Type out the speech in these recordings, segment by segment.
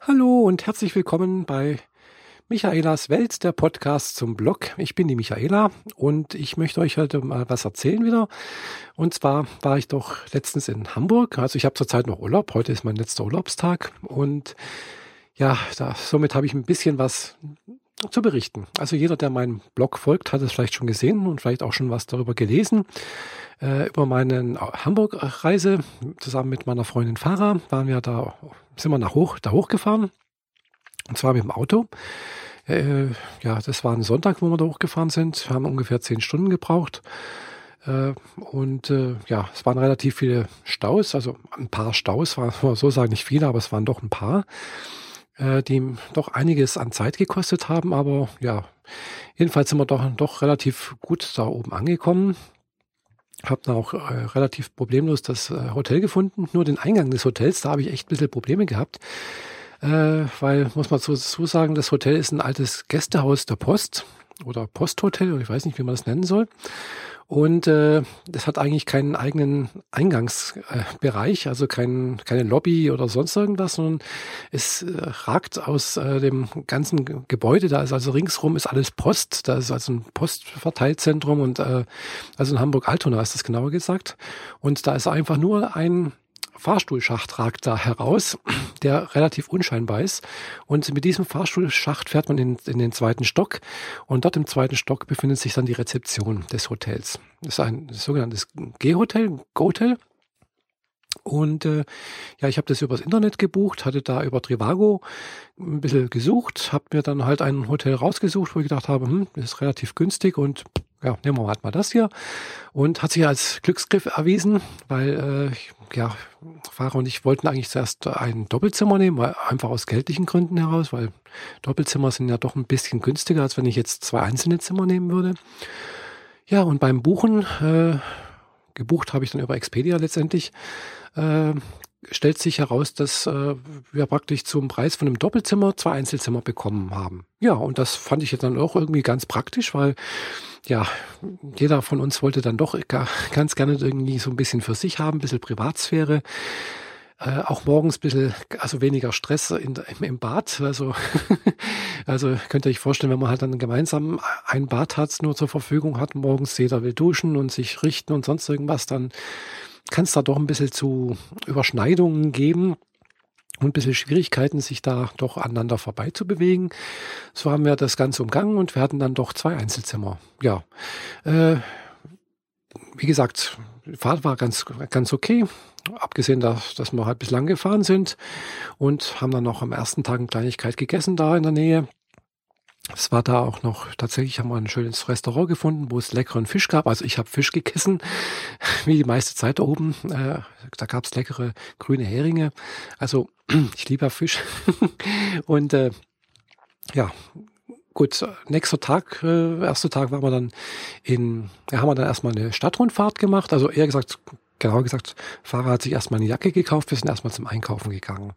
Hallo und herzlich willkommen bei Michaelas Welt, der Podcast zum Blog. Ich bin die Michaela und ich möchte euch heute mal was erzählen wieder. Und zwar war ich doch letztens in Hamburg. Also ich habe zurzeit noch Urlaub. Heute ist mein letzter Urlaubstag und ja, da, somit habe ich ein bisschen was zu berichten. Also jeder, der meinem Blog folgt, hat es vielleicht schon gesehen und vielleicht auch schon was darüber gelesen. Äh, über meine Hamburg-Reise zusammen mit meiner Freundin Farah waren wir da, sind wir nach hoch, da hochgefahren. Und zwar mit dem Auto. Äh, ja, das war ein Sonntag, wo wir da hochgefahren sind. Wir haben ungefähr zehn Stunden gebraucht. Äh, und äh, ja, es waren relativ viele Staus, also ein paar Staus, war so sagen nicht viele, aber es waren doch ein paar äh, die doch einiges an Zeit gekostet haben. Aber ja, jedenfalls sind wir doch, doch relativ gut da oben angekommen. Hab dann auch äh, relativ problemlos das äh, Hotel gefunden. Nur den Eingang des Hotels, da habe ich echt ein bisschen Probleme gehabt. Äh, weil, muss man so sagen, das Hotel ist ein altes Gästehaus der Post oder Posthotel, ich weiß nicht, wie man das nennen soll. Und äh, das hat eigentlich keinen eigenen Eingangsbereich, äh, also kein, keine Lobby oder sonst irgendwas, sondern es äh, ragt aus äh, dem ganzen Gebäude. Da ist also ringsrum ist alles Post. Da ist also ein Postverteilzentrum und äh, also in Hamburg-Altona ist das genauer gesagt. Und da ist einfach nur ein Fahrstuhlschacht ragt da heraus, der relativ unscheinbar ist. Und mit diesem Fahrstuhlschacht fährt man in, in den zweiten Stock. Und dort im zweiten Stock befindet sich dann die Rezeption des Hotels. Das ist ein sogenanntes G-Hotel, Go-Hotel. Und äh, ja, ich habe das übers Internet gebucht, hatte da über Trivago ein bisschen gesucht, habe mir dann halt ein Hotel rausgesucht, wo ich gedacht habe, hm, das ist relativ günstig und ja, nehmen wir halt mal das hier. Und hat sich als Glücksgriff erwiesen, weil äh, ja, Fahrer und ich wollten eigentlich zuerst ein Doppelzimmer nehmen, weil einfach aus geldlichen Gründen heraus, weil Doppelzimmer sind ja doch ein bisschen günstiger, als wenn ich jetzt zwei einzelne Zimmer nehmen würde. Ja, und beim Buchen, äh, gebucht habe ich dann über Expedia letztendlich, äh, stellt sich heraus, dass äh, wir praktisch zum Preis von einem Doppelzimmer zwei Einzelzimmer bekommen haben. Ja, und das fand ich jetzt dann auch irgendwie ganz praktisch, weil ja, jeder von uns wollte dann doch ganz gerne irgendwie so ein bisschen für sich haben, ein bisschen Privatsphäre. Äh, auch morgens ein bisschen, also weniger Stress in, im, im Bad. Also, also könnt ihr euch vorstellen, wenn man halt dann gemeinsam ein Bad hat, nur zur Verfügung hat, morgens jeder will duschen und sich richten und sonst irgendwas, dann kann es da doch ein bisschen zu Überschneidungen geben und ein bisschen Schwierigkeiten, sich da doch aneinander vorbeizubewegen. So haben wir das Ganze umgangen und wir hatten dann doch zwei Einzelzimmer. Ja, äh, wie gesagt, die Fahrt war ganz, ganz okay. Abgesehen, dass, dass wir halt bislang gefahren sind und haben dann noch am ersten Tag eine Kleinigkeit gegessen da in der Nähe. Es war da auch noch, tatsächlich haben wir ein schönes Restaurant gefunden, wo es leckeren Fisch gab. Also ich habe Fisch gegessen, wie die meiste Zeit da oben. Äh, da gab es leckere grüne Heringe. Also ich liebe Fisch. Und äh, ja, gut, nächster Tag, äh, erster Tag waren wir dann in, ja, haben wir dann erstmal eine Stadtrundfahrt gemacht. Also eher gesagt, genauer gesagt, Fahrer hat sich erstmal eine Jacke gekauft, wir sind erstmal zum Einkaufen gegangen.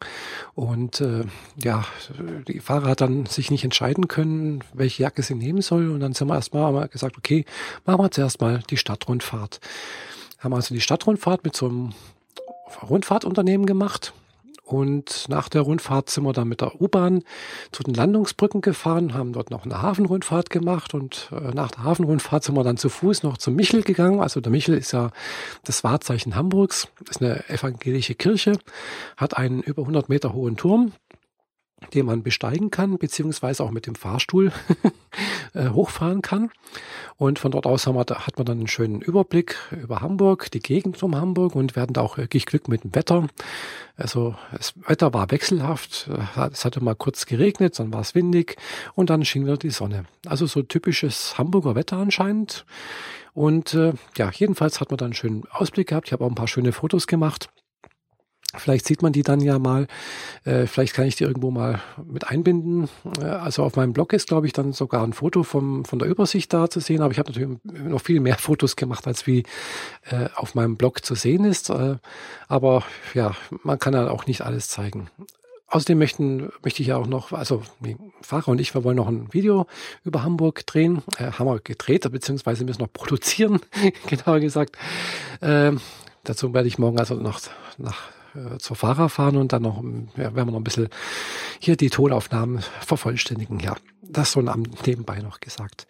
Und äh, ja, die Fahrer hat dann sich nicht entscheiden können, welche Jacke sie nehmen soll. Und dann sind wir erstmal gesagt, okay, machen wir zuerst mal die Stadtrundfahrt. Haben also die Stadtrundfahrt mit so einem Rundfahrtunternehmen gemacht und nach der Rundfahrt sind wir dann mit der U-Bahn zu den Landungsbrücken gefahren, haben dort noch eine Hafenrundfahrt gemacht und äh, nach der Hafenrundfahrt sind wir dann zu Fuß noch zum Michel gegangen. Also der Michel ist ja das Wahrzeichen Hamburgs, ist eine evangelische Kirche, hat einen über 100 Meter hohen Turm den man besteigen kann, beziehungsweise auch mit dem Fahrstuhl äh, hochfahren kann. Und von dort aus haben wir, hat man dann einen schönen Überblick über Hamburg, die Gegend um Hamburg und wir hatten da auch wirklich Glück mit dem Wetter. Also das Wetter war wechselhaft, es hatte mal kurz geregnet, dann war es windig und dann schien wieder die Sonne. Also so typisches Hamburger Wetter anscheinend. Und äh, ja, jedenfalls hat man dann einen schönen Ausblick gehabt. Ich habe auch ein paar schöne Fotos gemacht. Vielleicht sieht man die dann ja mal. Äh, vielleicht kann ich die irgendwo mal mit einbinden. Äh, also auf meinem Blog ist, glaube ich, dann sogar ein Foto vom, von der Übersicht da zu sehen. Aber ich habe natürlich noch viel mehr Fotos gemacht, als wie äh, auf meinem Blog zu sehen ist. Äh, aber ja, man kann ja auch nicht alles zeigen. Außerdem möchten, möchte ich ja auch noch, also Fahrer und ich, wir wollen noch ein Video über Hamburg drehen. Äh, haben wir gedreht, beziehungsweise müssen noch produzieren, genauer gesagt. Äh, dazu werde ich morgen also noch nach äh, zur Fahrer fahren und dann noch, ja, werden wir noch ein bisschen hier die Tonaufnahmen vervollständigen. Ja, das so nebenbei noch gesagt.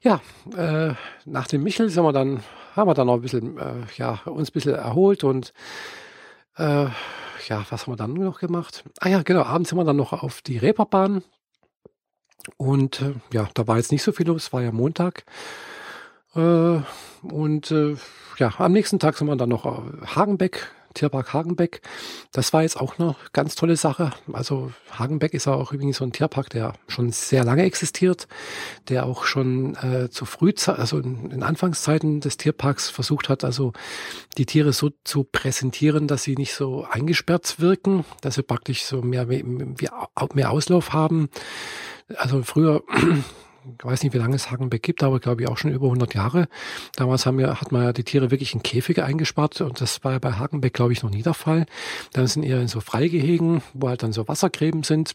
Ja, äh, nach dem Michel sind wir dann, haben wir dann noch ein bisschen, äh, ja, uns ein bisschen erholt und äh, ja, was haben wir dann noch gemacht? Ah ja, genau, abends sind wir dann noch auf die Reeperbahn und äh, ja, da war jetzt nicht so viel los, war ja Montag. Äh, und äh, ja, am nächsten Tag sind wir dann noch äh, Hagenbeck, Tierpark Hagenbeck. Das war jetzt auch eine ganz tolle Sache. Also Hagenbeck ist auch übrigens so ein Tierpark, der schon sehr lange existiert, der auch schon äh, zu Frühzeit, also in, Anfangszeiten des Tierparks versucht hat, also die Tiere so zu präsentieren, dass sie nicht so eingesperrt wirken, dass sie praktisch so mehr, mehr Auslauf haben. Also früher ich weiß nicht, wie lange es Hagenbeck gibt, aber glaube ich auch schon über 100 Jahre. Damals haben wir, hat man ja die Tiere wirklich in Käfige eingespart und das war ja bei Hagenbeck, glaube ich, noch nie der Fall. Dann sind eher in so Freigehegen, wo halt dann so Wassergräben sind.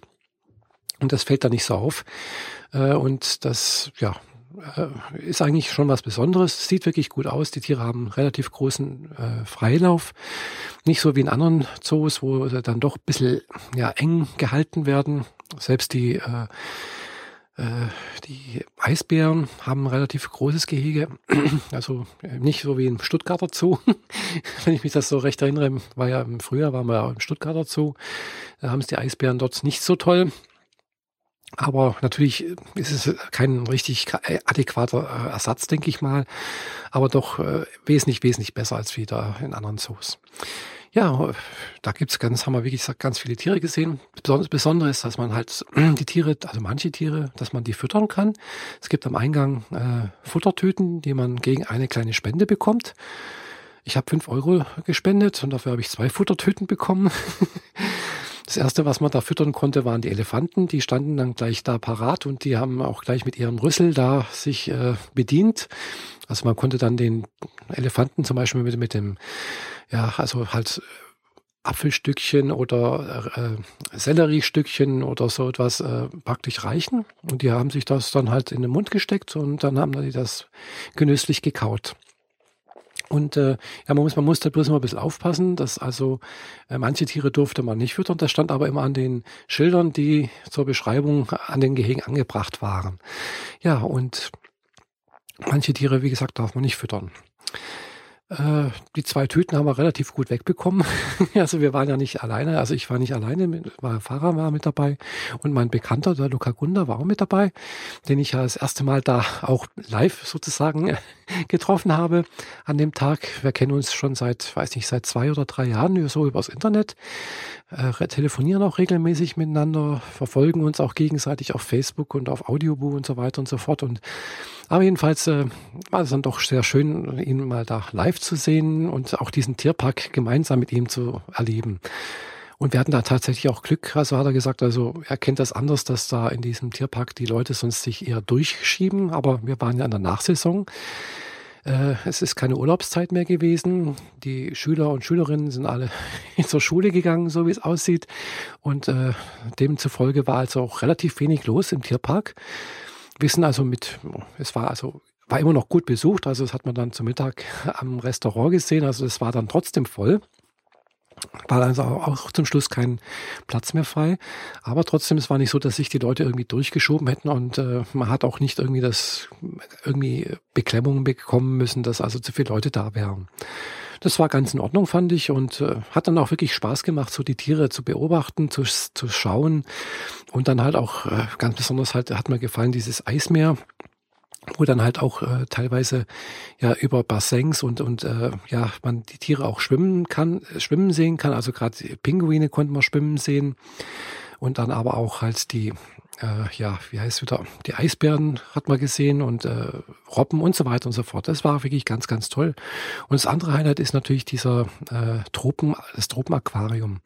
Und das fällt da nicht so auf. Äh, und das, ja, äh, ist eigentlich schon was Besonderes. Sieht wirklich gut aus. Die Tiere haben relativ großen äh, Freilauf. Nicht so wie in anderen Zoos, wo sie dann doch ein bisschen ja, eng gehalten werden. Selbst die äh, die Eisbären haben ein relativ großes Gehege, also äh, nicht so wie im Stuttgarter Zoo. Wenn ich mich das so recht erinnere, war ja im Frühjahr waren wir ja im Stuttgarter Zoo. Da haben es die Eisbären dort nicht so toll. Aber natürlich ist es kein richtig adäquater äh, Ersatz, denke ich mal. Aber doch wesentlich, wesentlich besser als wieder in anderen Zoos. Ja, da gibt's ganz, haben wir wirklich ganz viele Tiere gesehen. Besonders Besondere ist, dass man halt die Tiere, also manche Tiere, dass man die füttern kann. Es gibt am Eingang äh, Futtertüten, die man gegen eine kleine Spende bekommt. Ich habe fünf Euro gespendet und dafür habe ich zwei Futtertüten bekommen. Das erste, was man da füttern konnte, waren die Elefanten. Die standen dann gleich da parat und die haben auch gleich mit ihrem Rüssel da sich äh, bedient. Also man konnte dann den Elefanten zum Beispiel mit, mit dem ja, also halt äh, Apfelstückchen oder äh, Selleriestückchen oder so etwas äh, praktisch reichen. Und die haben sich das dann halt in den Mund gesteckt und dann haben die das genüsslich gekaut. Und äh, ja, man muss, man muss da bloß immer ein bisschen aufpassen, dass also äh, manche Tiere durfte man nicht füttern. Das stand aber immer an den Schildern, die zur Beschreibung an den Gehegen angebracht waren. Ja, und manche Tiere, wie gesagt, darf man nicht füttern. Äh, die zwei Tüten haben wir relativ gut wegbekommen. also wir waren ja nicht alleine. Also ich war nicht alleine, mein Fahrer war mit dabei und mein Bekannter, der Luca Gunda, war auch mit dabei, den ich ja das erste Mal da auch live sozusagen getroffen habe an dem Tag. Wir kennen uns schon seit, weiß nicht, seit zwei oder drei Jahren so übers Internet, äh, telefonieren auch regelmäßig miteinander, verfolgen uns auch gegenseitig auf Facebook und auf Audioboo und so weiter und so fort. Und aber jedenfalls äh, war es dann doch sehr schön, ihn mal da live zu sehen und auch diesen Tierpark gemeinsam mit ihm zu erleben. Und wir hatten da tatsächlich auch Glück. Also hat er gesagt, also er kennt das anders, dass da in diesem Tierpark die Leute sonst sich eher durchschieben. Aber wir waren ja in der Nachsaison. Äh, es ist keine Urlaubszeit mehr gewesen. Die Schüler und Schülerinnen sind alle zur Schule gegangen, so wie es aussieht. Und äh, demzufolge war also auch relativ wenig los im Tierpark. Wir sind also mit, es war also war immer noch gut besucht, also das hat man dann zum Mittag am Restaurant gesehen, also es war dann trotzdem voll. War also auch zum Schluss kein Platz mehr frei. Aber trotzdem, es war nicht so, dass sich die Leute irgendwie durchgeschoben hätten und äh, man hat auch nicht irgendwie das irgendwie Beklemmungen bekommen müssen, dass also zu viele Leute da wären. Das war ganz in Ordnung, fand ich, und äh, hat dann auch wirklich Spaß gemacht, so die Tiere zu beobachten, zu, zu schauen. Und dann halt auch äh, ganz besonders halt hat mir gefallen dieses Eismeer wo dann halt auch äh, teilweise ja über Bassins und und äh, ja man die Tiere auch schwimmen kann, äh, schwimmen sehen kann. Also gerade Pinguine konnten wir schwimmen sehen und dann aber auch halt die äh, ja wie heißt wieder die Eisbären hat man gesehen und äh, Robben und so weiter und so fort. Das war wirklich ganz ganz toll. Und das andere Highlight ist natürlich dieser äh, Tropen das Tropenaquarium.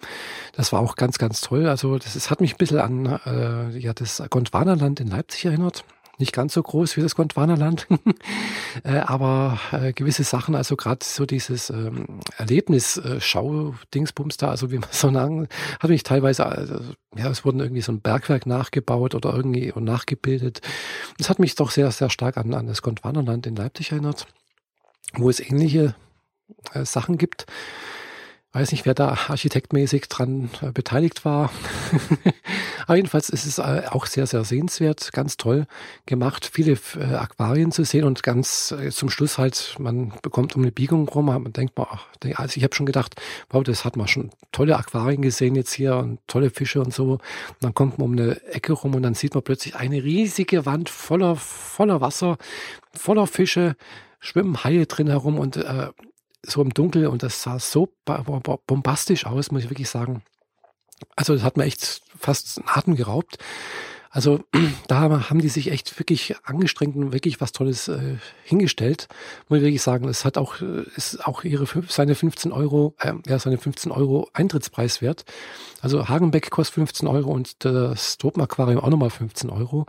Das war auch ganz ganz toll. Also das, das hat mich ein bisschen an äh, ja das Gondwanaland in Leipzig erinnert nicht ganz so groß wie das Gondwanaland, äh, aber äh, gewisse Sachen, also gerade so dieses ähm, Erlebnisschau-Dingsbums da, also wie man so sagen, hat mich teilweise, also, ja, es wurden irgendwie so ein Bergwerk nachgebaut oder irgendwie nachgebildet. Das hat mich doch sehr, sehr stark an, an das Gondwanaland in Leipzig erinnert, wo es ähnliche äh, Sachen gibt. Weiß nicht, wer da architektmäßig dran äh, beteiligt war. Aber jedenfalls ist es äh, auch sehr, sehr sehenswert, ganz toll gemacht, viele äh, Aquarien zu sehen und ganz äh, zum Schluss halt, man bekommt um eine Biegung rum, man denkt mal, ach, also ich habe schon gedacht, wow, das hat man schon tolle Aquarien gesehen jetzt hier und tolle Fische und so. Und dann kommt man um eine Ecke rum und dann sieht man plötzlich eine riesige Wand voller, voller Wasser, voller Fische, schwimmen Haie drin herum und äh, so im Dunkel und das sah so bombastisch aus, muss ich wirklich sagen. Also das hat mir echt fast einen Atem geraubt. Also da haben die sich echt wirklich angestrengt und wirklich was Tolles äh, hingestellt. Muss ich wirklich sagen, es hat auch, äh, ist auch ihre seine 15 Euro, äh, ja, seine 15 Euro Eintrittspreis wert. Also Hagenbeck kostet 15 Euro und das Tropenaquarium auch nochmal 15 Euro.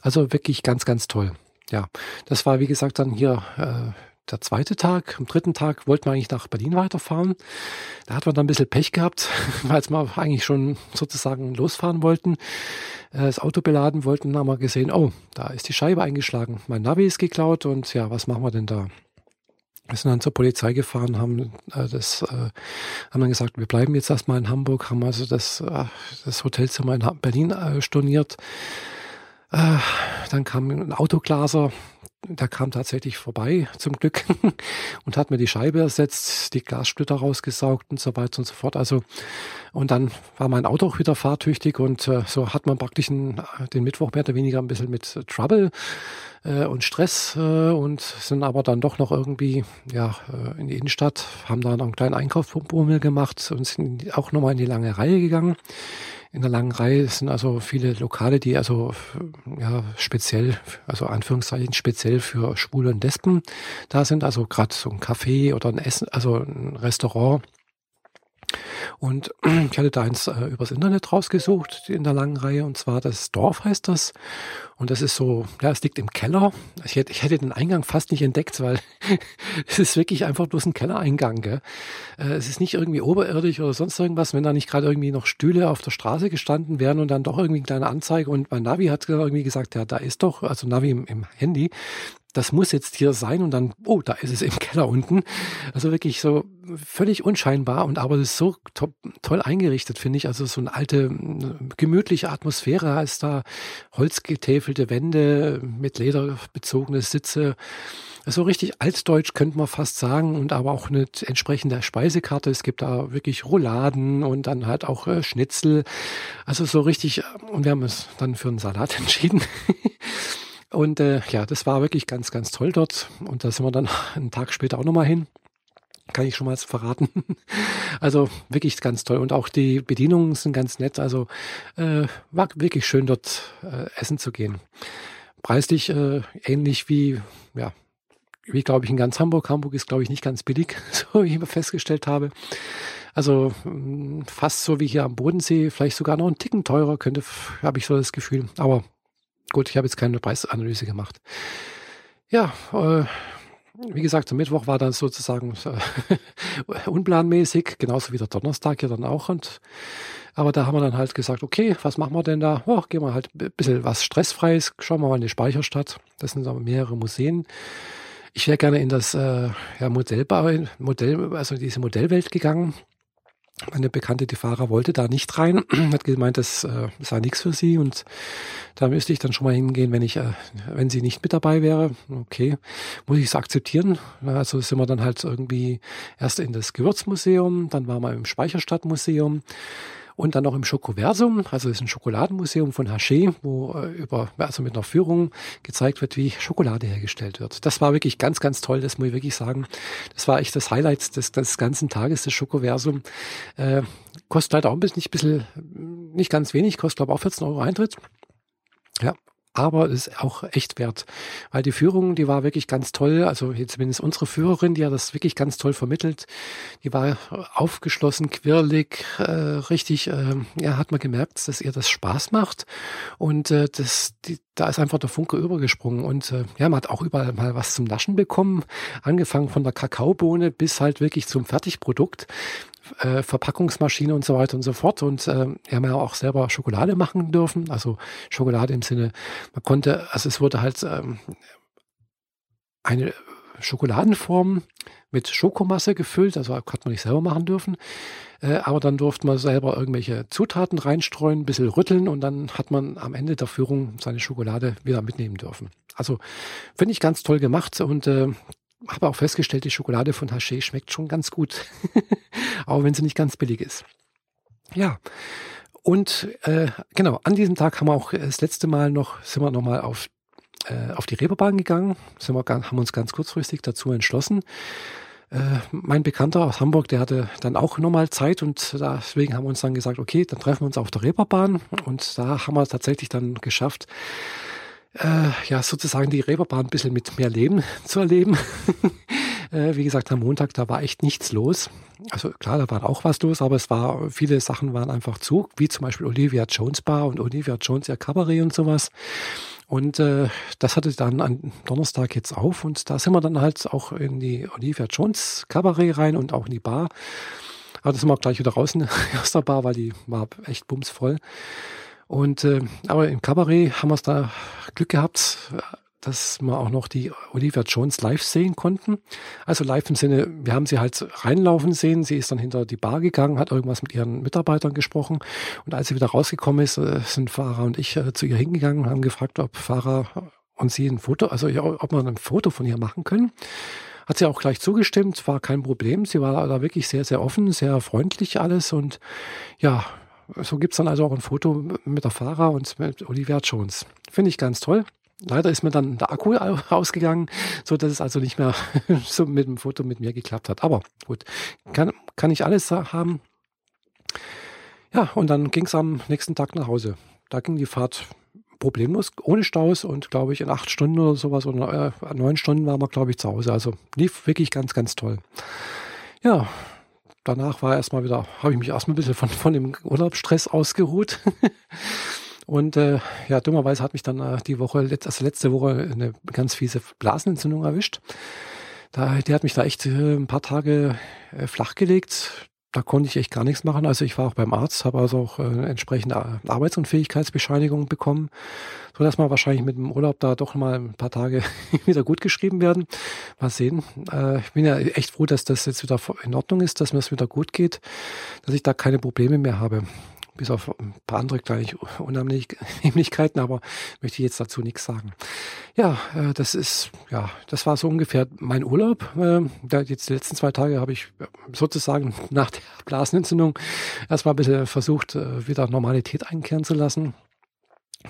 Also wirklich ganz, ganz toll. Ja, das war wie gesagt dann hier äh, der zweite Tag. Am dritten Tag wollten wir eigentlich nach Berlin weiterfahren. Da hat man dann ein bisschen Pech gehabt, weil wir eigentlich schon sozusagen losfahren wollten, äh, das Auto beladen wollten. Dann haben wir gesehen, oh, da ist die Scheibe eingeschlagen. Mein Navi ist geklaut und ja, was machen wir denn da? Wir sind dann zur Polizei gefahren, haben äh, das, äh, haben dann gesagt, wir bleiben jetzt erstmal in Hamburg, haben also das, äh, das Hotelzimmer in Berlin äh, storniert. Äh, dann kam ein Autoglaser, der kam tatsächlich vorbei, zum Glück, und hat mir die Scheibe ersetzt, die Glassplitter rausgesaugt und so weiter und so fort. Also, und dann war mein Auto auch wieder fahrtüchtig und äh, so hat man praktisch einen, den Mittwoch mehr oder weniger ein bisschen mit Trouble äh, und Stress äh, und sind aber dann doch noch irgendwie ja, äh, in die Innenstadt, haben da noch einen kleinen Einkaufsbummel gemacht und sind auch nochmal in die lange Reihe gegangen in der langen Reihe sind also viele Lokale, die also ja speziell, also Anführungszeichen speziell für Schwule und Lesben da sind. Also gerade so ein Café oder ein Essen, also ein Restaurant und ich hatte da eins äh, übers Internet rausgesucht in der langen Reihe und zwar das Dorf heißt das. Und das ist so, ja, es liegt im Keller. Ich hätte, ich hätte den Eingang fast nicht entdeckt, weil es ist wirklich einfach bloß ein Kellereingang. Gell? Äh, es ist nicht irgendwie oberirdisch oder sonst irgendwas, wenn da nicht gerade irgendwie noch Stühle auf der Straße gestanden wären und dann doch irgendwie eine kleine Anzeige und mein Navi hat irgendwie gesagt, ja, da ist doch, also Navi im, im Handy, das muss jetzt hier sein und dann, oh, da ist es im Keller unten. Also wirklich so völlig unscheinbar und aber das ist so top, toll eingerichtet, finde ich. Also so eine alte, gemütliche Atmosphäre ist da, holzgetäfelte Wände mit lederbezogene Sitze. So richtig altdeutsch könnte man fast sagen und aber auch eine entsprechende Speisekarte. Es gibt da wirklich Rouladen und dann halt auch äh, Schnitzel. Also so richtig, und wir haben uns dann für einen Salat entschieden. Und äh, ja, das war wirklich ganz, ganz toll dort. Und da sind wir dann einen Tag später auch nochmal hin. Kann ich schon mal verraten. Also wirklich ganz toll. Und auch die Bedienungen sind ganz nett. Also äh, war wirklich schön dort äh, essen zu gehen. Preislich äh, ähnlich wie, ja, wie glaube ich in ganz Hamburg. Hamburg ist glaube ich nicht ganz billig, so wie ich immer festgestellt habe. Also mm, fast so wie hier am Bodensee, vielleicht sogar noch ein Ticken teurer, könnte, habe ich so das Gefühl. Aber Gut, ich habe jetzt keine Preisanalyse gemacht. Ja, äh, wie gesagt, am Mittwoch war dann sozusagen äh, unplanmäßig, genauso wie der Donnerstag ja dann auch. Und, aber da haben wir dann halt gesagt, okay, was machen wir denn da? Oh, gehen wir halt ein bisschen was Stressfreies, schauen wir mal in die Speicherstadt. Das sind aber mehrere Museen. Ich wäre gerne in das äh, ja, Modellbau, Modell, also diese Modellwelt gegangen. Meine Bekannte, die Fahrer, wollte da nicht rein, hat gemeint, das äh, sei nichts für sie und da müsste ich dann schon mal hingehen, wenn ich, äh, wenn sie nicht mit dabei wäre. Okay, muss ich es akzeptieren. Also sind wir dann halt irgendwie erst in das Gewürzmuseum, dann waren wir im Speicherstadtmuseum und dann noch im Schokoversum, also ist ein Schokoladenmuseum von Haché, wo äh, über, also mit einer Führung gezeigt wird, wie Schokolade hergestellt wird. Das war wirklich ganz, ganz toll, das muss ich wirklich sagen. Das war echt das Highlight des, des ganzen Tages, das Schokoversum. Äh, kostet leider auch ein bisschen, nicht, bisschen, nicht ganz wenig, kostet glaube ich auch 14 Euro Eintritt. Ja, aber es ist auch echt wert, weil die Führung, die war wirklich ganz toll. Also zumindest unsere Führerin, die hat das wirklich ganz toll vermittelt. Die war aufgeschlossen, quirlig, äh, richtig. Äh, ja, hat man gemerkt, dass ihr das Spaß macht und äh, das, die, da ist einfach der Funke übergesprungen und äh, ja, man hat auch überall mal was zum Naschen bekommen, angefangen von der Kakaobohne bis halt wirklich zum Fertigprodukt äh, Verpackungsmaschine und so weiter und so fort. Und äh, wir haben ja auch selber Schokolade machen dürfen. Also Schokolade im Sinne, man konnte, also es wurde halt ähm, eine Schokoladenform mit Schokomasse gefüllt, also hat man nicht selber machen dürfen. Äh, aber dann durfte man selber irgendwelche Zutaten reinstreuen, ein bisschen rütteln und dann hat man am Ende der Führung seine Schokolade wieder mitnehmen dürfen. Also finde ich ganz toll gemacht und äh, habe auch festgestellt, die Schokolade von Haché schmeckt schon ganz gut, auch wenn sie nicht ganz billig ist. Ja, und äh, genau, an diesem Tag haben wir auch das letzte Mal noch, sind wir nochmal auf, äh, auf die Reeperbahn gegangen, sind wir, haben uns ganz kurzfristig dazu entschlossen. Äh, mein Bekannter aus Hamburg, der hatte dann auch nochmal Zeit und deswegen haben wir uns dann gesagt, okay, dann treffen wir uns auf der Reeperbahn und da haben wir tatsächlich dann geschafft, äh, ja, sozusagen die Reeperbahn ein bisschen mit mehr Leben zu erleben. äh, wie gesagt, am Montag, da war echt nichts los. Also klar, da war auch was los, aber es war, viele Sachen waren einfach zu, wie zum Beispiel Olivia Jones Bar und Olivia Jones ihr Cabaret und sowas. Und äh, das hatte dann am Donnerstag jetzt auf und da sind wir dann halt auch in die Olivia Jones Cabaret rein und auch in die Bar. Aber das sind wir gleich wieder raus aus der Bar, weil die war echt bumsvoll. Und äh, aber im Kabarett haben wir es da Glück gehabt, dass wir auch noch die Olivia Jones live sehen konnten. Also live im Sinne, wir haben sie halt reinlaufen sehen. Sie ist dann hinter die Bar gegangen, hat irgendwas mit ihren Mitarbeitern gesprochen. Und als sie wieder rausgekommen ist, äh, sind Fahrer und ich äh, zu ihr hingegangen und haben gefragt, ob Fahrer und sie ein Foto, also ob wir ein Foto von ihr machen können. Hat sie auch gleich zugestimmt, war kein Problem. Sie war da wirklich sehr, sehr offen, sehr freundlich alles und ja, so gibt es dann also auch ein Foto mit der Fahrer und mit Olivia Jones. Finde ich ganz toll. Leider ist mir dann der Akku ausgegangen, so dass es also nicht mehr so mit dem Foto mit mir geklappt hat. Aber gut, kann, kann ich alles haben. Ja, und dann ging es am nächsten Tag nach Hause. Da ging die Fahrt problemlos, ohne Staus und glaube ich in acht Stunden oder sowas oder äh, neun Stunden waren wir, glaube ich, zu Hause. Also lief wirklich ganz, ganz toll. Ja, danach war erstmal wieder, habe ich mich erstmal ein bisschen von, von dem Urlaubsstress ausgeruht. Und äh, ja, dummerweise hat mich dann äh, die Woche, also letzte Woche, eine ganz fiese Blasenentzündung erwischt. Da, die hat mich da echt äh, ein paar Tage äh, flachgelegt. Da konnte ich echt gar nichts machen. Also ich war auch beim Arzt, habe also auch äh, entsprechende Arbeitsunfähigkeitsbescheinigung bekommen, so dass man wahrscheinlich mit dem Urlaub da doch mal ein paar Tage wieder gut geschrieben werden. Mal sehen. Äh, ich bin ja echt froh, dass das jetzt wieder in Ordnung ist, dass mir es wieder gut geht, dass ich da keine Probleme mehr habe bis auf ein paar andere kleine Unannehmlichkeiten, aber möchte ich jetzt dazu nichts sagen. Ja, äh, das ist, ja, das war so ungefähr mein Urlaub. Äh, jetzt die letzten zwei Tage habe ich sozusagen nach der Blasenentzündung erstmal ein bisschen versucht, äh, wieder Normalität einkehren zu lassen.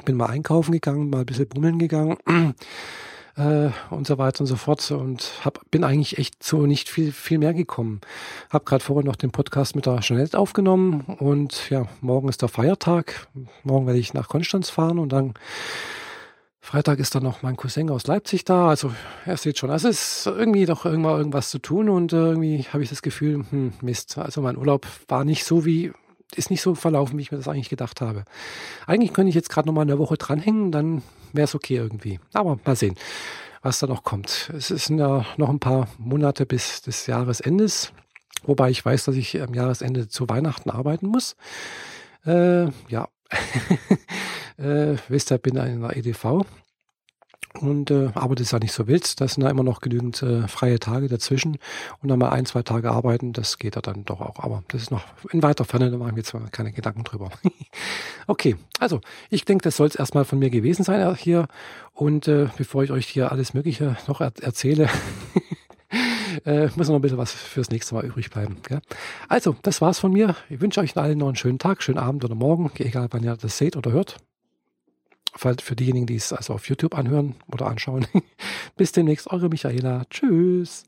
Bin mal einkaufen gegangen, mal ein bisschen bummeln gegangen äh, und so weiter und so fort und hab, bin eigentlich echt so nicht viel, viel mehr gekommen. Hab gerade vorher noch den Podcast mit der Jeanette aufgenommen und ja, morgen ist der Feiertag. Morgen werde ich nach Konstanz fahren und dann Freitag ist dann noch mein Cousin aus Leipzig da. Also er sieht schon, also es ist irgendwie doch irgendwann irgendwas zu tun und äh, irgendwie habe ich das Gefühl, hm, Mist. Also mein Urlaub war nicht so wie ist nicht so verlaufen, wie ich mir das eigentlich gedacht habe. Eigentlich könnte ich jetzt gerade noch mal eine Woche dranhängen, dann wäre es okay irgendwie. Aber mal sehen, was da noch kommt. Es sind ja noch ein paar Monate bis des Jahresendes, wobei ich weiß, dass ich am Jahresende zu Weihnachten arbeiten muss. Äh, ja, äh, ihr, bin in der EDV und äh, aber das ist ja nicht so wild. Da sind ja immer noch genügend äh, freie Tage dazwischen. Und dann mal ein, zwei Tage arbeiten, das geht ja dann doch auch. Aber das ist noch in weiter Ferne, da machen wir jetzt mal keine Gedanken drüber. okay, also ich denke, das soll es erstmal von mir gewesen sein äh, hier. Und äh, bevor ich euch hier alles Mögliche noch er erzähle, äh, muss noch ein bisschen was fürs nächste Mal übrig bleiben. Gell? Also, das war's von mir. Ich wünsche euch allen noch einen schönen Tag, schönen Abend oder Morgen, egal wann ihr das seht oder hört für diejenigen, die es also auf YouTube anhören oder anschauen. Bis demnächst, eure Michaela. Tschüss.